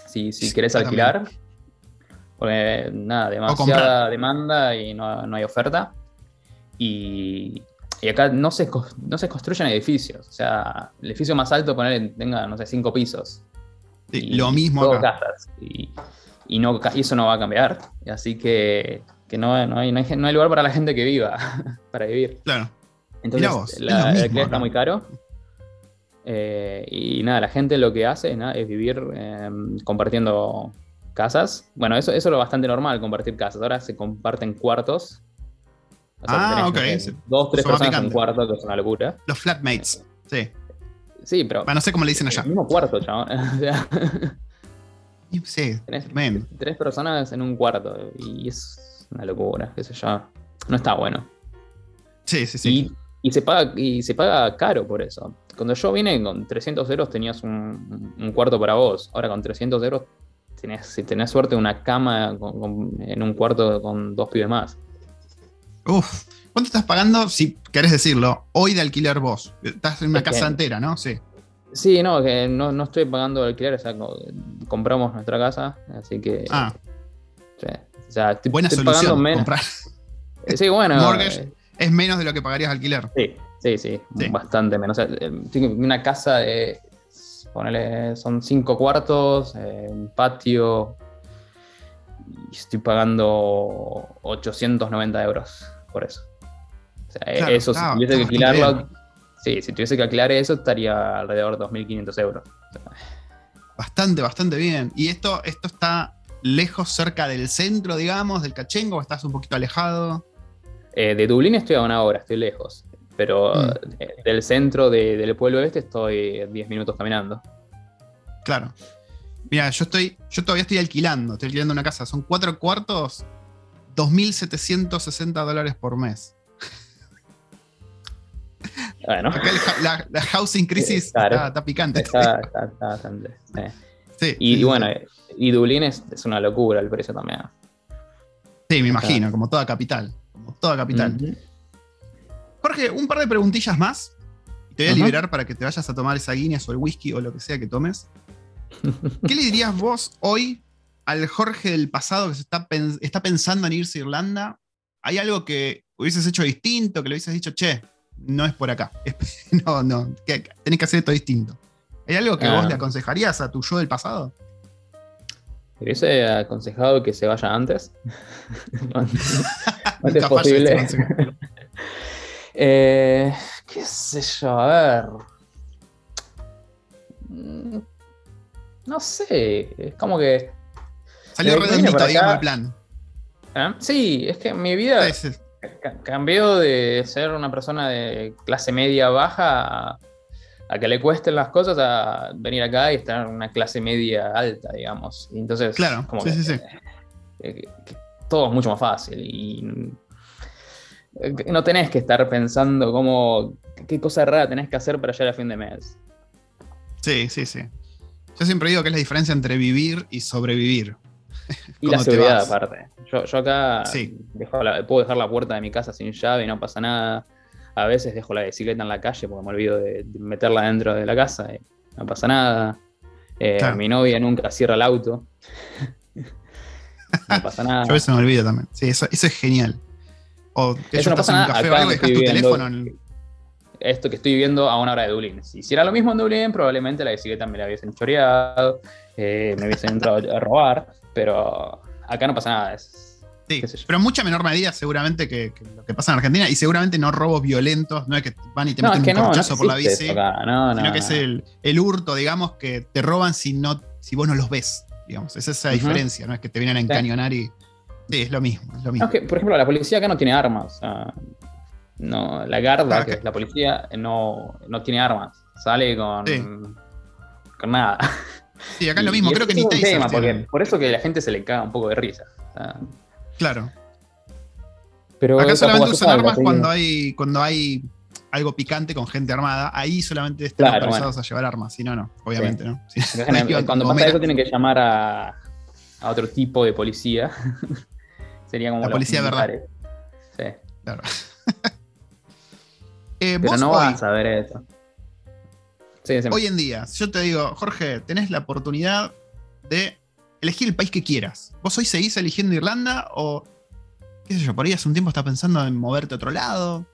Si, si querés alquilar. Porque nada, demasiada demanda y no, hay oferta. Y, acá no se, no se construyen edificios. O sea, el edificio más alto, poner tenga, no sé, cinco pisos. y, lo mismo acá. Y, no, eso no va a cambiar. Así que, no, hay, no, hay, lugar para la gente que viva, para vivir. Claro. Entonces, el alquiler está muy caro. Eh, y nada, la gente lo que hace es vivir em, compartiendo casas. Bueno, eso, eso es lo bastante normal, compartir casas. Ahora se comparten cuartos. ah, ok. dos, tres personas en un cuarto, que es una locura. Los flatmates, sí. Sí, pero. no sé cómo le dicen allá. El mismo cuarto, chabón. sí, tenés, tres personas en un cuarto y es una locura, qué sé yo. No está bueno. Sí, sí, sí. Y, se paga, y se paga caro por eso cuando yo vine con 300 euros tenías un, cuarto para vos. Ahora con 300 euros, tenés, si tenés suerte, una cama en un cuarto con dos pibes más. Uf, ¿cuánto estás pagando, si querés decirlo, hoy de alquiler vos? Estás en una casa entera, ¿no? Sí. Sí, no, que no, estoy pagando alquiler, o sea, compramos nuestra casa, así que. Ah. o sea, estoy, Buena solución, menos. Comprar. Sí, bueno. Mortgage eh, es menos de lo que pagarías alquiler. Sí, Sí, sí, bastante menos. una casa de, ponele, son cinco cuartos, eh, un patio, y estoy pagando 890 euros por eso. O sea, eso, si tuviese que alquilarlo, sí, si tuviese que alquilar eso, estaría alrededor de 2.500 euros. bastante, bastante bien. ¿Y esto, esto está lejos, cerca del centro, digamos, del Cachengo, o estás un poquito alejado? Eh, de Dublín estoy a una hora, estoy lejos. Pero mm. eh, del centro del pueblo este estoy 10 minutos caminando. Claro. Mira, yo estoy. Yo todavía estoy alquilando. Estoy alquilando una casa. Son cuatro cuartos, 2.760 dólares por mes. Bueno. la, housing crisis está, picante. Está, bastante. Sí. y, bueno, y Dublín es, una locura el precio también. Sí, me imagino, como toda capital. Como toda capital. Jorge, un par de preguntillas más. Te voy a liberar para que te vayas a tomar esa Guinness o el whisky o lo que sea que tomes. ¿Qué le dirías vos hoy al Jorge del pasado que se está, está pensando en irse a Irlanda? ¿Hay algo que hubieses hecho distinto, que le hubieses dicho, che, no es por acá? no, no, tenés que hacer esto distinto. ¿Hay algo que vos le ah. aconsejarías a tu yo del pasado? Le hubiese aconsejado que se vaya antes. antes posible. Eh, ¿Qué sé yo? A ver. Mm, no sé. Es como que. Salió redondito, digamos, el plan. ¿Eh? Sí, es que mi vida cambió de ser una persona de clase media baja a, que le cuesten las cosas a venir acá y estar en una clase media alta, digamos. Y entonces, claro, como sí, sí, sí. Eh, todo es mucho más fácil. Y no tenés que estar pensando cómo, qué cosa rara tenés que hacer para llegar a fin de mes. Sí, sí, sí. Yo siempre digo que es la diferencia entre vivir y sobrevivir. Y la seguridad aparte. Yo, acá puedo dejar la puerta de mi casa sin llave y no pasa nada. A veces dejo la bicicleta en la calle porque me olvido de, meterla dentro de la casa y no pasa nada. Eh, mi novia nunca cierra el auto. no pasa nada. Yo a veces me olvido también. Sí, eso es genial. O que Eso no pasa en un café o algo dejas tu viviendo. teléfono en- Esto que estoy viviendo a una hora de Dublín. Si hiciera lo mismo en Dublín, probablemente la bicicleta me la hubiesen choreado, eh, me hubiesen entrado a robar, pero acá no pasa nada. Es, Sí, pero en mucha menor medida seguramente que, que lo que pasa en Argentina y seguramente no robos violentos, no es que van y te no, meten es que un no corchazo por la bici. No, no, sino que es el, el hurto, digamos, que te roban si, no, si vos no los ves, digamos. Es esa diferencia, no es que te vienen a encañonar y... Sí, es lo mismo, es lo No, mismo. es que, por ejemplo, la policía acá no tiene armas. o sea, no, la Garda, Ah, que es la policía, no, no tiene armas. Sale con, Sí. con nada. Sí, acá es lo mismo, y creo que ni tasers tema, porque. Por eso que a la gente se le caga un poco de risa. o sea, Claro. pero Acá solamente usan armas cuando hay, cuando hay algo picante con gente armada. Ahí solamente están Claro, autorizados a llevar armas. Si no, no, obviamente, ¿no? Si- Cuando pasa eso tienen que llamar a, a otro tipo de policía. Sería como La policía, ¿verdad? Sí. Claro. Eh, Pero vos no hoy, vas a ver eso. Sí, sí. hoy en día, si yo te digo, Jorge, tenés la oportunidad de elegir el país que quieras. ¿Vos hoy seguís eligiendo Irlanda o, qué sé yo, por ahí hace un tiempo estás pensando en moverte a otro lado?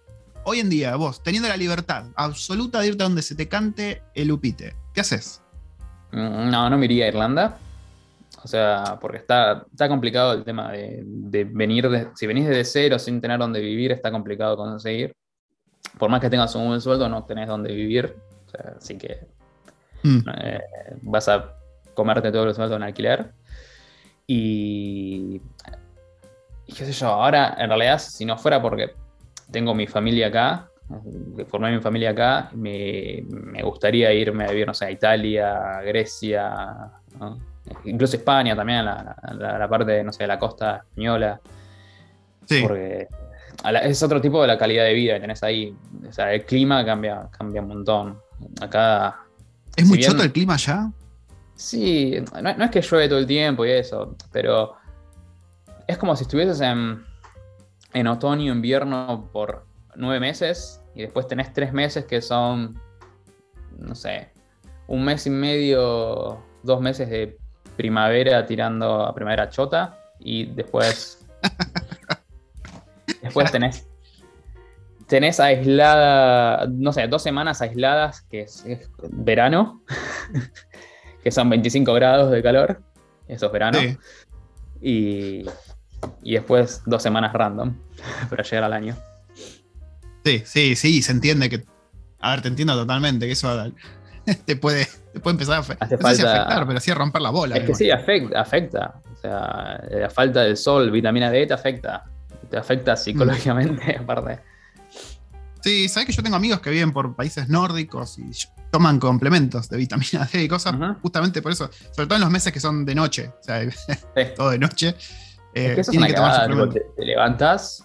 Hoy en día, vos, teniendo la libertad absoluta de irte a donde se te cante el upite, ¿qué haces? Mm, No, no me iría a Irlanda. O sea, porque está, está complicado el tema de, de venir, de- si venís desde cero sin tener dónde vivir, está complicado conseguir. Por más que tengas un buen sueldo, no tenés dónde vivir. O sea, así que Mm, eh, vas a comerte todo el sueldo en alquiler. Y, y qué sé yo, ahora en realidad, si no fuera porque tengo mi familia acá, eh, formé mi familia acá, me, me gustaría irme a vivir, no sé, a Italia, Grecia, ¿no? Incluso España también, la, la- la parte, no sé, de la costa española, sí. porque es otro tipo de la calidad de vida que tenés ahí. O sea, el clima cambia, cambia un montón. Acá ¿Es si muy bien- choto el clima allá? Sí, no, no es que llueve todo el tiempo y eso, pero es como si estuvieses en, en otoño, invierno por nueve meses y después tenés tres meses que son, no sé, un mes y medio, dos meses de primavera tirando a primavera chota y después, después tenés, tenés aislada, no sé, dos semanas aisladas que es, es verano que son 25 grados de calor, eso es verano, Sí. y, y después dos semanas random para llegar al año. Sí, sí, sí, se entiende que. A ver, te entiendo totalmente que eso te puede, te puede empezar a afe- Hace no sé si falta- afectar, pero sí a romper la bola. es que sí, afecta, afecta. O sea, la falta del sol, vitamina D te afecta. Te afecta psicológicamente, aparte. Sí, sabes que yo tengo amigos que viven por países nórdicos y toman complementos de vitamina D y cosas, justamente por eso. Sobre todo en los meses que son de noche, o sea, Sí. todo de noche. eh, es que eso es una que cagada, tipo, te, te levantás,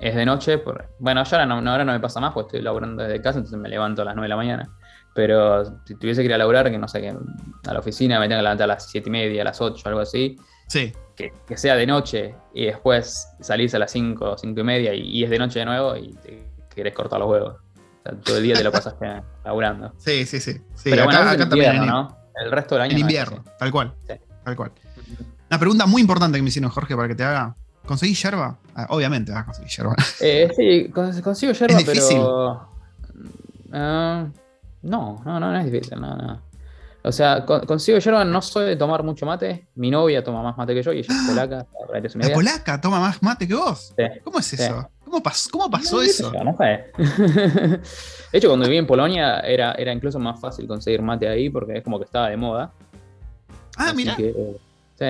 es de noche, por- bueno, yo ahora no, no- ahora no me pasa más porque estoy laburando desde casa, entonces me levanto a las 9 de la mañana. Pero si tuviese que ir a laburar, que no sé, que a la oficina me tengo que levantar a las 7 y media, a las 8, algo así, Sí, que, que sea de noche y después salís a las 5, 5 y media y, y es de noche de nuevo y te querés cortar los huevos. O sea, todo el día te lo pasaste laburando. sí, sí, sí. sí, Pero bueno, acá, es acá en también invierno, en, ¿no? El resto del año en no es invierno, tal cual. Sí. Tal cual. Una pregunta muy importante que me hicieron, Jorge, para que te haga. ¿Conseguís yerba? Ah, obviamente vas a conseguir yerba. Eh, sí, cons- consigo yerba, ¿Es difícil? pero. Ah, no, no, no, no es difícil, no, no. O sea, con- consigo yerba, no soy de tomar mucho mate. Mi novia toma más mate que yo y ella es polaca. des una ¿La idea. polaca toma más mate que vos? Sí. ¿Cómo es Sí. eso? ¿Cómo, pas- cómo pasó No, eso? yo, no sé. De hecho, cuando viví en Polonia era, era incluso más fácil conseguir mate ahí porque es como que estaba de moda. Ah, mira, eh, sí.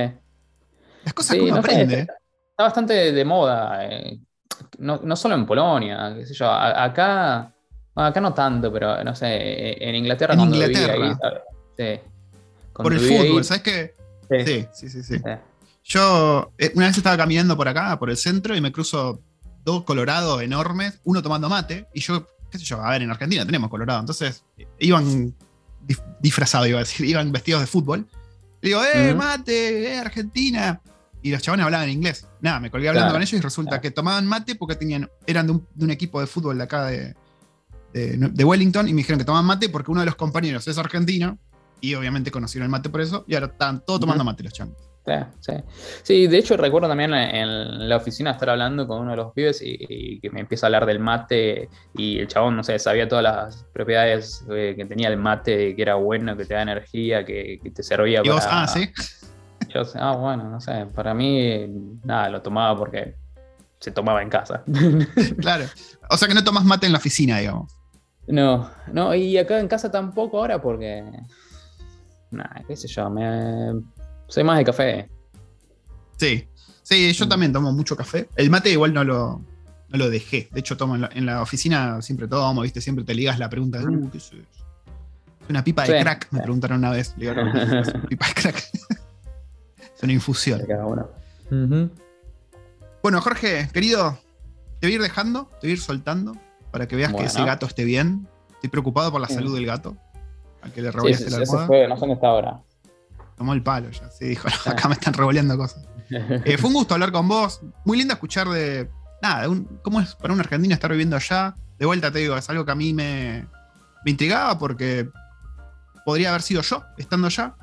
las cosas Sí, que uno no sé, aprende. está, está bastante de moda. eh, No, no solo en Polonia, qué sé yo. a- acá, bueno, acá no tanto, pero no sé, eh, en Inglaterra En cuando viví Inglaterra. ahí, ¿sabes? sí. Por el viví ahí, fútbol, ¿sabes qué? sí, Sí, sí, sí. Yo eh, una vez estaba caminando por acá, por el centro, y me cruzo dos colorados enormes, uno tomando mate, y yo, qué sé yo, a ver, en Argentina tenemos colorado, entonces eh, iban disfrazados, iba a decir, iban vestidos de fútbol. Le digo, eh, mate, eh, Argentina. Y los chavales hablaban en inglés. Nada, me colgué hablando Claro, con ellos y resulta claro. que tomaban mate porque tenían, eran de un, de un equipo de fútbol de acá de, de, de Wellington y me dijeron que tomaban mate porque uno de los compañeros es argentino y obviamente conocieron el mate por eso y ahora están todos tomando mate los changos. Sí, sí. sí, de hecho recuerdo también en la oficina estar hablando con uno de los pibes y, que me empieza a hablar del mate y el chabón, no sé, sabía todas las propiedades eh, que tenía el mate, que era bueno, que te da energía, que, te servía ¿Y Vos, ah, sí. Yo, ah, bueno, no sé, para mí, nada, lo tomaba porque se tomaba en casa. claro. O sea que no tomas mate en la oficina, digamos. No, no, y acá en casa tampoco ahora porque. Nada, qué sé yo, me soy más de café. Sí, sí, yo mm. también tomo mucho café. El mate igual no lo, lo dejé. De hecho, tomo en la, oficina siempre tomo, ¿viste? Siempre te ligas la pregunta de, uh, ¿qué es una pipa de crack, me preguntaron una vez. pipa de crack. es una infusión. Bueno, Jorge, querido, te voy a ir dejando, te voy a ir soltando para que veas que ese gato esté bien. Estoy preocupado por la salud del gato. A que le sí, la almohada. Fue, no sé dónde está ahora tomó el palo ya. Sí, dijo, acá me están revoleando cosas. Eh, fue un gusto hablar con vos. Muy lindo escuchar de. Nada, cómo es para un argentino estar viviendo allá. De vuelta te digo, es algo que a mí me, me intrigaba porque podría haber sido yo estando allá.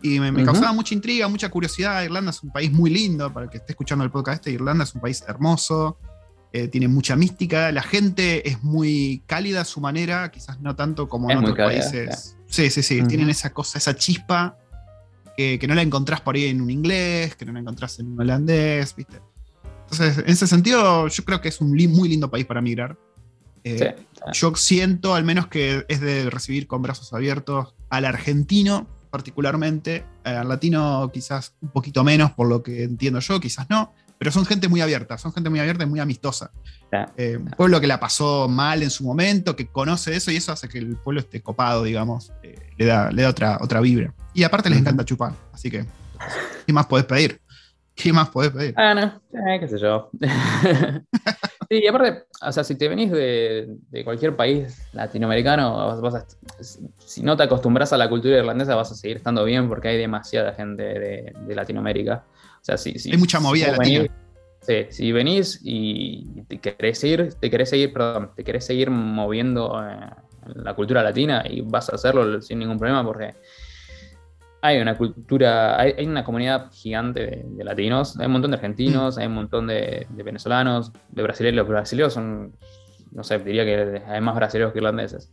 Y me, causaba mucha intriga, mucha curiosidad. Irlanda es un país muy lindo. Para el que esté escuchando el podcast este, Irlanda es un país hermoso. Eh, tiene mucha mística. La gente es muy cálida a su manera, quizás no tanto como en otros países. Sí, sí, sí. Tienen esa cosa, esa chispa que, no la encontrás por ahí en un inglés, que no la encontrás en un holandés, ¿viste? Entonces, en ese sentido, yo creo que es un muy lindo país para migrar. Eh, yo siento al menos que es de recibir con brazos abiertos al argentino, particularmente, al latino quizás un poquito menos, por lo que entiendo yo, quizás no, pero son gente muy abierta, son gente muy abierta y muy amistosa. Eh, un pueblo que la pasó mal en su momento, que conoce eso y eso hace que el pueblo esté copado, digamos, eh, le, da, le da otra, otra vibra. Y aparte les encanta chupar, así que, ¿qué más podés pedir? ¿Qué más podés pedir? Ah, no, eh, qué sé yo. sí, y aparte, o sea, si te venís de, cualquier país latinoamericano, si no te acostumbras a la cultura irlandesa, vas a seguir estando bien porque hay demasiada gente de, Latinoamérica. Sea, si, hay mucha movida latina. sí, si venís y te querés ir, te querés seguir, perdón, te querés seguir moviendo eh, en la cultura latina y vas a hacerlo sin ningún problema porque hay una cultura, hay, una comunidad gigante de, latinos, hay un montón de argentinos, mm. hay un montón de, venezolanos, de brasileños. Los brasileños son, no sé, diría que hay más brasileños que irlandeses.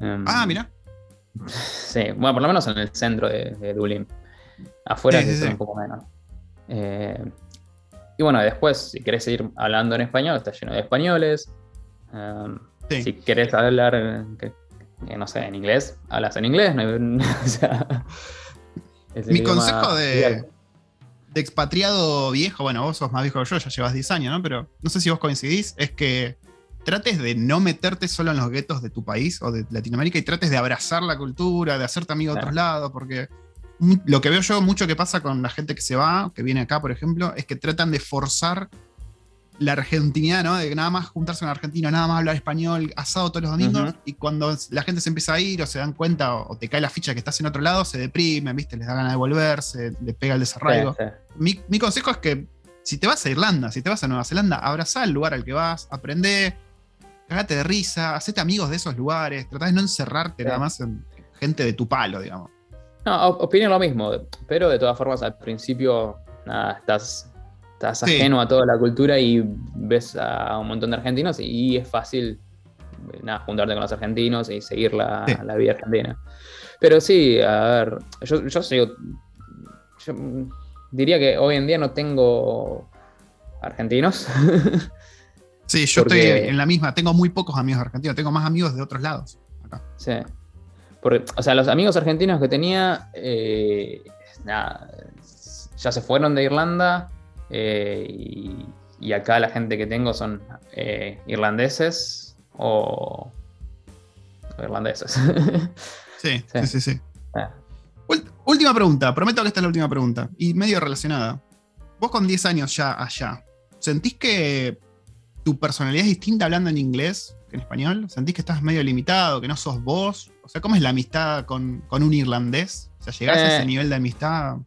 Em, ah, mira. Sí, bueno, por lo menos en el centro de, Dublín. Afuera es un poco menos. Eh, y bueno, después, si querés seguir hablando en español, está lleno de españoles. Em, si querés hablar, no sé, en inglés, hablas en inglés. Mi consejo de, expatriado viejo, bueno, vos sos más viejo que yo, ya llevas 10 años, ¿no? Pero no sé si vos coincidís, es que trates de no meterte solo en los guetos de tu país o de Latinoamérica y trates de abrazar la cultura, de hacerte amigo de otros lados, porque lo que veo yo mucho que pasa con la gente que se va, que viene acá, por ejemplo, es que tratan de forzar la argentinidad, ¿no? De nada más juntarse con argentino, nada más hablar español, asado todos los domingos, y cuando la gente se empieza a ir o se dan cuenta o, te cae la ficha que estás en otro lado, se deprimen, ¿viste? Les da ganas de volverse, les pega el desarraigo. Mi, consejo es que si te vas a Irlanda, si te vas a Nueva Zelanda, abraza el lugar al que vas, aprende, cagate de risa, hacete amigos de esos lugares, trata de no encerrarte nada más en gente de tu palo, digamos. No, opino lo mismo, pero de todas formas al principio, nada, estás estás ajeno a toda la cultura y ves a un montón de argentinos y es fácil nada, juntarte con los argentinos y seguir la, vida argentina. Pero sí, a ver, yo, yo, sigo, yo diría que hoy en día no tengo argentinos. Sí, yo estoy en la misma, tengo muy pocos amigos argentinos, tengo más amigos de otros lados. Sí. Porque, o sea, los amigos argentinos que tenía, eh, nada, ya se fueron de Irlanda eh, y, acá la gente que tengo son eh, irlandeses o, irlandeses. Sí, sí, sí. Ah. Última pregunta, prometo que esta es la última pregunta y medio relacionada. Vos con 10 años ya allá, ¿sentís que tu personalidad es distinta hablando en inglés que en español? ¿Sentís que estás medio limitado, que no sos vos? O sea, ¿cómo es la amistad con, un irlandés? O sea, ¿llegás a ese eh. nivel de amistad?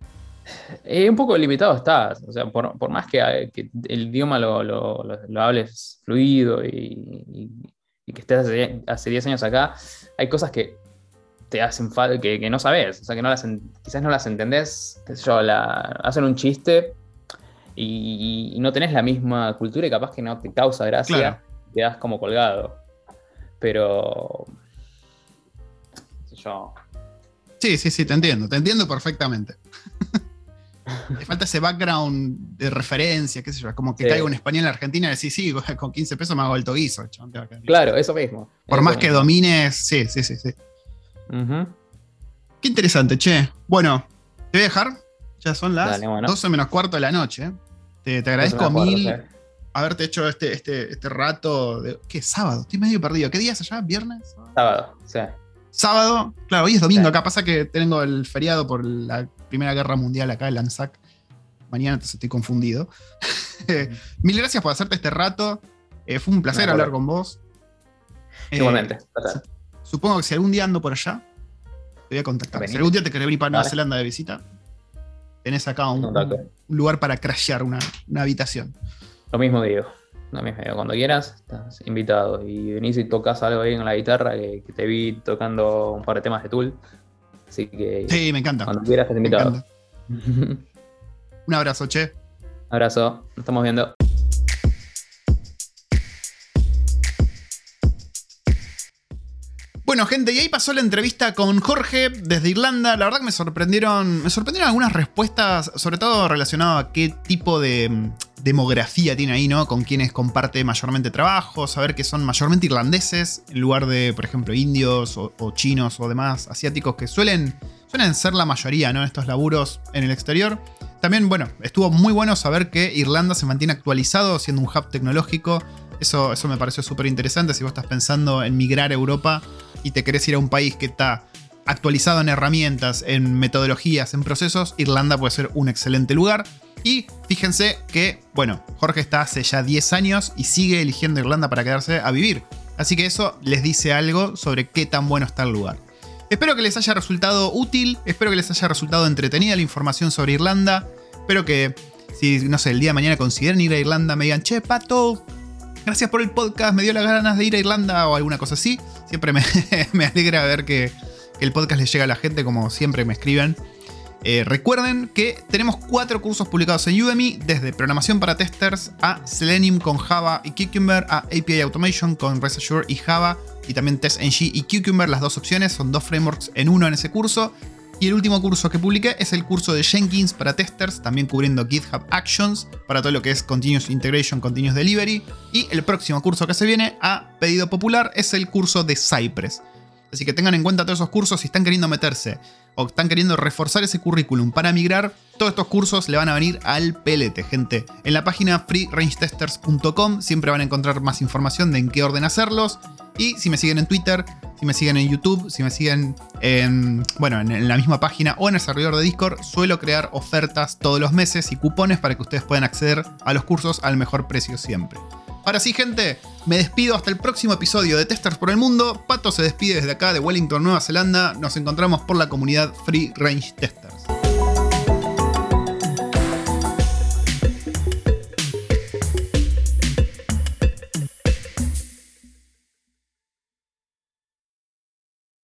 Eh, un poco limitado estás, o sea, por, más que, el idioma lo, hables fluido y, que estés hace, 10 años acá, hay cosas que te hacen falta, que, no sabes, o sea, que no las quizás no las entendés, qué sé yo, hacen un chiste y, no tenés la misma cultura y capaz que no te causa gracia, te das como colgado. Pero. Yo. Sí, sí, sí, te entiendo, te entiendo perfectamente. Le falta ese background de referencia, qué sé yo, como que caiga un español en Argentina y decís, sí, con 15 pesos me hago el toguizo. Claro, eso mismo. Por más que domines, sí, sí, sí, sí. Qué interesante, che. Bueno, te voy a dejar. Ya son las 12 menos cuarto de la noche. Te, agradezco mil haberte hecho este, este, este rato. De, ¿Qué? Sábado. Estoy medio perdido. ¿Qué día es allá? ¿Viernes? Sábado, sí. Sábado. Claro, hoy es domingo. Acá pasa que tengo el feriado por la Primera Guerra Mundial acá, el ANZAC. Mañana entonces estoy confundido. mil gracias por hacerte este rato. Eh, fue un placer hablar con vos. Igualmente. Eh, supongo que si algún día ando por allá, te voy a contactar. Si algún día te querés venir para Nueva Zelanda de visita, tenés acá un, lugar para crashear una, habitación. Lo mismo digo. Mismo digo. Cuando quieras, estás invitado. Y venís y tocas algo ahí en la guitarra, que, te vi tocando un par de temas de Tool. Así que. Sí, me encanta. Cuando quieras, estás invitado. un abrazo, che. Abrazo. Nos estamos viendo. Bueno, gente, y ahí pasó la entrevista con Jorge desde Irlanda. La verdad que me sorprendieron. Me sorprendieron algunas respuestas, sobre todo relacionado a qué tipo de demografía tiene ahí, ¿no? Con quienes comparte mayormente trabajo, saber que son mayormente irlandeses, en lugar de, por ejemplo, indios o, chinos o demás asiáticos que suelen, suelen ser la mayoría, ¿no? En estos laburos en el exterior. También, bueno, estuvo muy bueno saber que Irlanda se mantiene actualizado, siendo un hub tecnológico. Eso, eso me pareció súper interesante si vos estás pensando en migrar a Europa y te querés ir a un país que está actualizado en herramientas, en metodologías, en procesos, Irlanda puede ser un excelente lugar. Y fíjense que, bueno, Jorge está hace ya 10 años y sigue eligiendo Irlanda para quedarse a vivir. Así que eso les dice algo sobre qué tan bueno está el lugar. Espero que les haya resultado útil, espero que les haya resultado entretenida la información sobre Irlanda. Espero que, si no sé, el día de mañana consideren ir a Irlanda, me digan, che, pato, gracias por el podcast, me dio las ganas de ir a Irlanda o alguna cosa así. Siempre me, alegra ver que, el podcast les llega a la gente como siempre me escriben. Eh, recuerden que tenemos cuatro cursos publicados en Udemy, desde programación para testers a Selenium con Java y Cucumber, a API Automation con REST y Java, y también TestNG y Cucumber, las dos opciones, son dos frameworks en uno en ese curso. Y el último curso que publiqué es el curso de Jenkins para testers, también cubriendo GitHub Actions para todo lo que es Continuous Integration, Continuous Delivery. Y el próximo curso que se viene a pedido popular es el curso de Cypress. Así que tengan en cuenta todos esos cursos si están queriendo meterse o están queriendo reforzar ese currículum para migrar, todos estos cursos le van a venir al pelete, gente. En la página freerangetesters.com siempre van a encontrar más información de en qué orden hacerlos. Y si me siguen en Twitter, si me siguen en YouTube, si me siguen en, bueno, en, la misma página o en el servidor de Discord, suelo crear ofertas todos los meses y cupones para que ustedes puedan acceder a los cursos al mejor precio siempre. Ahora sí, gente, me despido hasta el próximo episodio de Testers por el Mundo. Pato se despide desde acá de Wellington, Nueva Zelanda. Nos encontramos por la comunidad Free Range Testers.